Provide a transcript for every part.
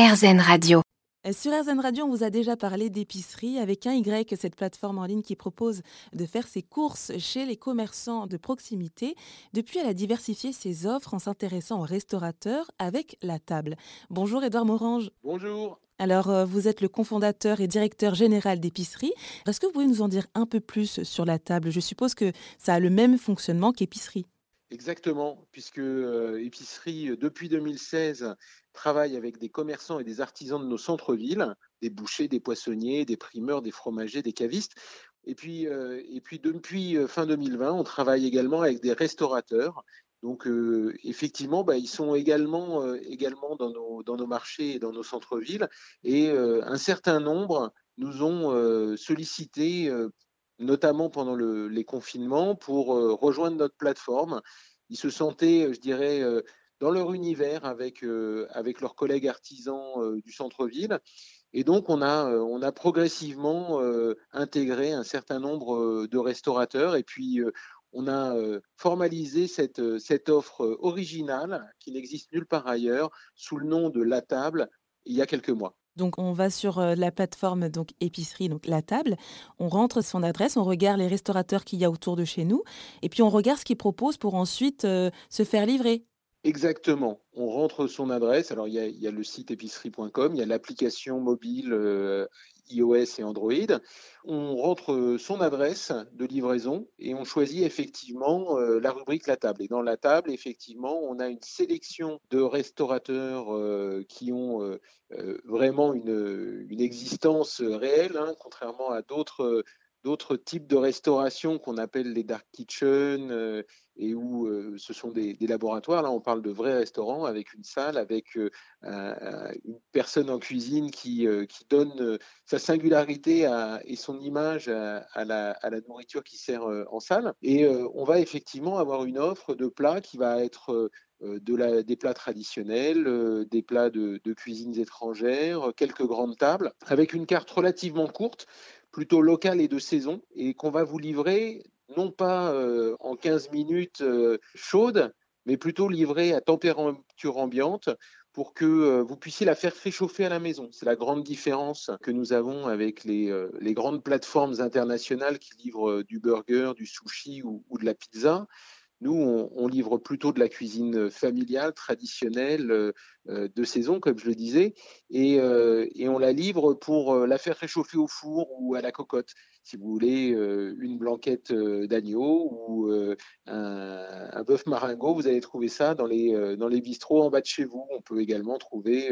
RZN Radio. Sur RZN Radio, on vous a déjà parlé d'épicerie avec un Y, cette plateforme en ligne qui propose de faire ses courses chez les commerçants de proximité. Depuis, elle a diversifié ses offres en s'intéressant aux restaurateurs avec la table. Bonjour Edouard Morange. Bonjour. Alors, euh, vous êtes le cofondateur et directeur général d'épicerie. Est-ce que vous pouvez nous en dire un peu plus sur la table? Je suppose que ça a le même fonctionnement qu'épicerie. Exactement, puisque euh, Épicerie, depuis 2016, travaille avec des commerçants et des artisans de nos centres-villes, des bouchers, des poissonniers, des primeurs, des fromagers, des cavistes. Et puis, euh, et puis depuis euh, fin 2020, on travaille également avec des restaurateurs. Donc effectivement, bah, ils sont également, également dans, nos, dans nos marchés et dans nos centres-villes. Et un certain nombre nous ont sollicité notamment pendant les confinements, pour euh, rejoindre notre plateforme. Ils se sentaient, euh, je dirais, euh, dans leur univers avec, avec leurs collègues artisans du centre-ville. Et donc, on a, on a progressivement intégré un certain nombre de restaurateurs et puis on a formalisé cette offre originale qui n'existe nulle part ailleurs sous le nom de La Table il y a quelques mois. Donc on va sur euh, la plateforme donc épicerie donc la table, on rentre son adresse, on regarde les restaurateurs qu'il y a autour de chez nous et puis on regarde ce qu'ils proposent pour ensuite euh, se faire livrer. Exactement. On rentre son adresse. Alors, il y a, le site épicerie.com, il y a l'application mobile euh, iOS et Android. On rentre son adresse de livraison et on choisit effectivement euh, la rubrique La table. Et dans la table, effectivement, on a une sélection de restaurateurs euh, qui ont vraiment une, existence réelle, hein, contrairement à d'autres d'autres types de restauration qu'on appelle les dark kitchen euh, et où euh, ce sont des, laboratoires. Là, on parle de vrais restaurants avec une salle, avec euh, une personne en cuisine qui, qui donne sa singularité et son image à, la, nourriture qui sert en salle. Et on va effectivement avoir une offre de plats qui va être de la, des plats traditionnels, des plats de, cuisines étrangères, quelques grandes tables, avec une carte relativement courte plutôt local et de saison et qu'on va vous livrer non pas euh, en 15 minutes euh, chaudes, mais plutôt livrée à température ambiante pour que euh, vous puissiez la faire réchauffer à la maison. C'est la grande différence que nous avons avec les, les grandes plateformes internationales qui livrent du burger, du sushi ou de la pizza. Nous, on, livre plutôt de la cuisine familiale, traditionnelle, euh, euh, de saison, comme je le disais, euh, et, on la livre pour la faire réchauffer au four ou à la cocotte. Si vous voulez une blanquette d'agneau ou un, bœuf maringot, vous allez trouver ça dans les, dans les bistrots en bas de chez vous. On peut également trouver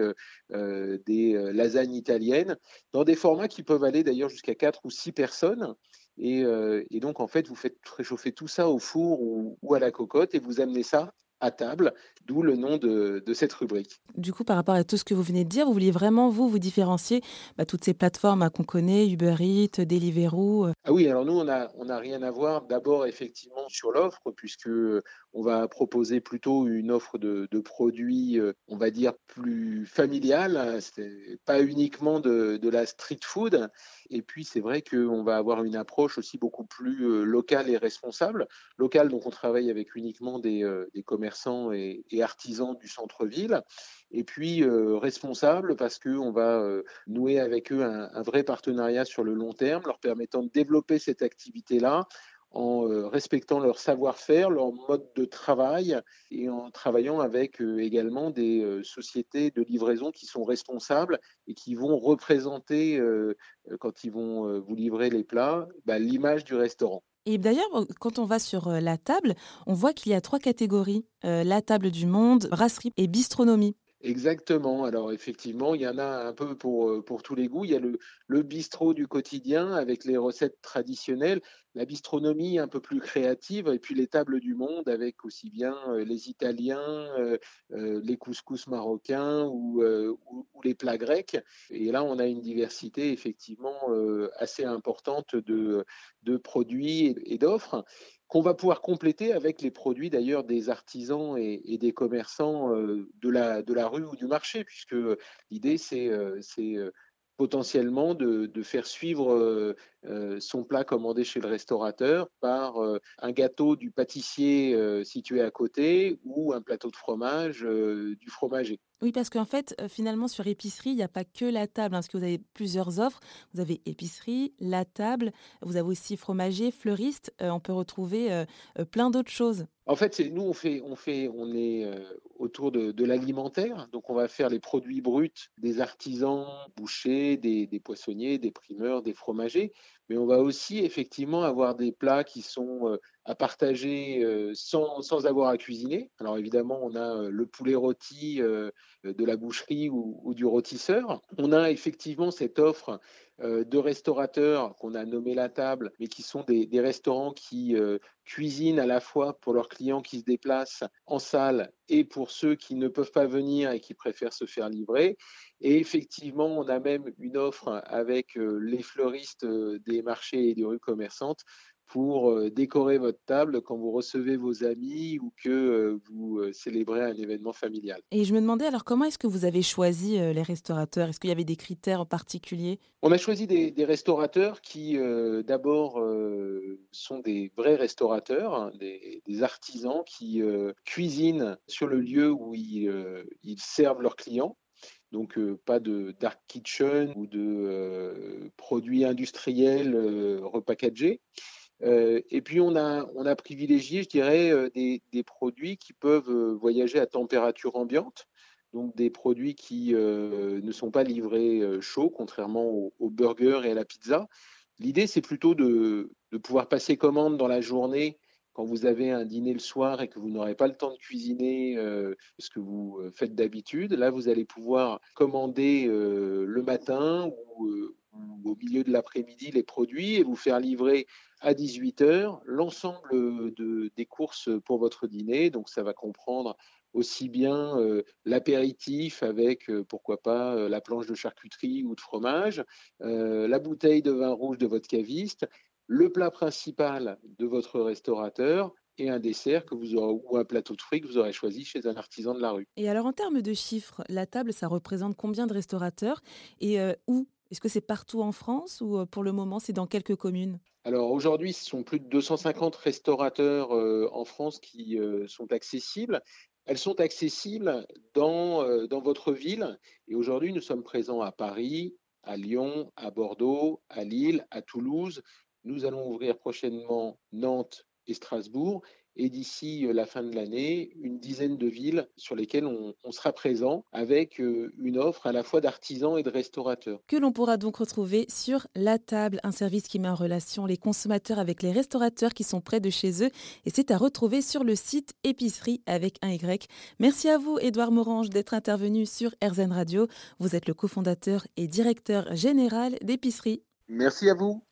des lasagnes italiennes dans des formats qui peuvent aller d'ailleurs jusqu'à 4 ou 6 personnes. Euh, et, donc, en fait, vous faites réchauffer tout ça au four ou, à la cocotte et vous amenez ça à table, d'où le nom de, cette rubrique. Du coup, par rapport à tout ce que vous venez de dire, vous vouliez vraiment, vous, vous différencier bah, toutes ces plateformes hein, qu'on connaît, Uber Eats, Deliveroo euh. Ah oui, alors nous, on n'a on a rien à voir d'abord effectivement sur l'offre, puisque on va proposer plutôt une offre de, produits, euh, on va dire, plus familiale, pas uniquement de, la street food. Et puis, c'est vrai qu'on va avoir une approche aussi beaucoup plus locale et responsable. Locale, donc on travaille avec uniquement des, des commerces et, artisans du centre-ville. Et puis euh, responsable parce qu'on va euh, nouer avec eux un, vrai partenariat sur le long terme, leur permettant de développer cette activité-là en euh, respectant leur savoir-faire, leur mode de travail et en travaillant avec également des sociétés de livraison qui sont responsables et qui vont représenter, quand ils vont vous livrer les plats, bah, l'image du restaurant. Et d'ailleurs, quand on va sur la table, on voit qu'il y a trois catégories la table du monde, brasserie et bistronomie. Exactement. Alors effectivement, il y en a un peu pour, euh, pour tous les goûts. Il y a le, le bistrot du quotidien avec les recettes traditionnelles, la bistronomie un peu plus créative, et puis les tables du monde avec aussi bien euh, les Italiens, euh, les couscous marocains ou, les plats grecs. Et là, on a une diversité effectivement assez importante de, produits et d'offres qu'on va pouvoir compléter avec les produits d'ailleurs des artisans et, des commerçants euh, de, la, rue ou du marché, puisque l'idée c'est euh, potentiellement de, faire suivre euh, euh, son plat commandé chez le restaurateur par euh, un gâteau du pâtissier situé à côté ou un plateau de fromage du fromager. Oui, parce qu'en fait, finalement, sur épicerie, il n'y a pas que la table, hein, parce que vous avez plusieurs offres. Vous avez épicerie, la table, vous avez aussi fromager, fleuriste. on peut retrouver plein d'autres choses. En fait, nous, on fait, on fait, on est autour de, l'alimentaire. Donc, on va faire les produits bruts des artisans, bouchers, des, poissonniers, des primeurs, des fromagers. Mais on va aussi effectivement avoir des plats qui sont euh, à partager sans, sans, avoir à cuisiner. Alors évidemment, on a le poulet rôti de la boucherie ou, du rôtisseur. On a effectivement cette offre de restaurateurs qu'on a nommé la table, mais qui sont des, des restaurants qui cuisinent à la fois pour leurs clients qui se déplacent en salle et pour ceux qui ne peuvent pas venir et qui préfèrent se faire livrer. Et effectivement, on a même une offre avec les fleuristes des marchés et des rues commerçantes pour euh, décorer votre table quand vous recevez vos amis ou que vous célébrez un événement familial. Et je me demandais alors comment est-ce que vous avez choisi les restaurateurs? Est-ce qu'il y avait des critères en particulier On a choisi des, restaurateurs qui d'abord sont des vrais restaurateurs, hein, des, artisans qui cuisinent sur le lieu où ils servent leurs clients donc pas de dark kitchen ou de produits industriels repackagés. Et puis on a, on a privilégié, je dirais, des, des, produits qui peuvent voyager à température ambiante, donc des produits qui ne sont pas livrés chauds, contrairement aux au burgers et à la pizza. L'idée, c'est plutôt de, de, pouvoir passer commande dans la journée quand vous avez un dîner le soir et que vous n'aurez pas le temps de cuisiner euh, ce que vous euh, faites d'habitude, là, vous allez pouvoir commander euh, le matin ou, au milieu de l'après-midi les produits et vous faire livrer à 18 heures l'ensemble de, des courses pour votre dîner. Donc, ça va comprendre aussi bien l'apéritif avec, pourquoi pas, la planche de charcuterie ou de fromage, la bouteille de vin rouge de votre caviste le plat principal de votre restaurateur et un dessert que vous aurez, ou un plateau de fruits que vous aurez choisi chez un artisan de la rue. Et alors en termes de chiffres, la table, ça représente combien de restaurateurs et euh, où? Est-ce que c'est partout en France ou euh, pour le moment c'est dans quelques communes? Alors aujourd'hui, ce sont plus de 250 restaurateurs euh, en France qui sont accessibles. Elles sont accessibles dans, dans votre ville. Et aujourd'hui, nous sommes présents à Paris, à Lyon, à Bordeaux, à Lille, à Toulouse, nous allons ouvrir prochainement Nantes et Strasbourg et d'ici euh, la fin de l'année, une dizaine de villes sur lesquelles on, sera présent avec euh, une offre à la fois d'artisans et de restaurateurs. Que l'on pourra donc retrouver sur La Table, un service qui met en relation les consommateurs avec les restaurateurs qui sont près de chez eux. Et c'est à retrouver sur le site Épicerie avec un Y. Merci à vous, Édouard Morange, d'être intervenu sur RZN Radio. Vous êtes le cofondateur et directeur général d'Épicerie. Merci à vous.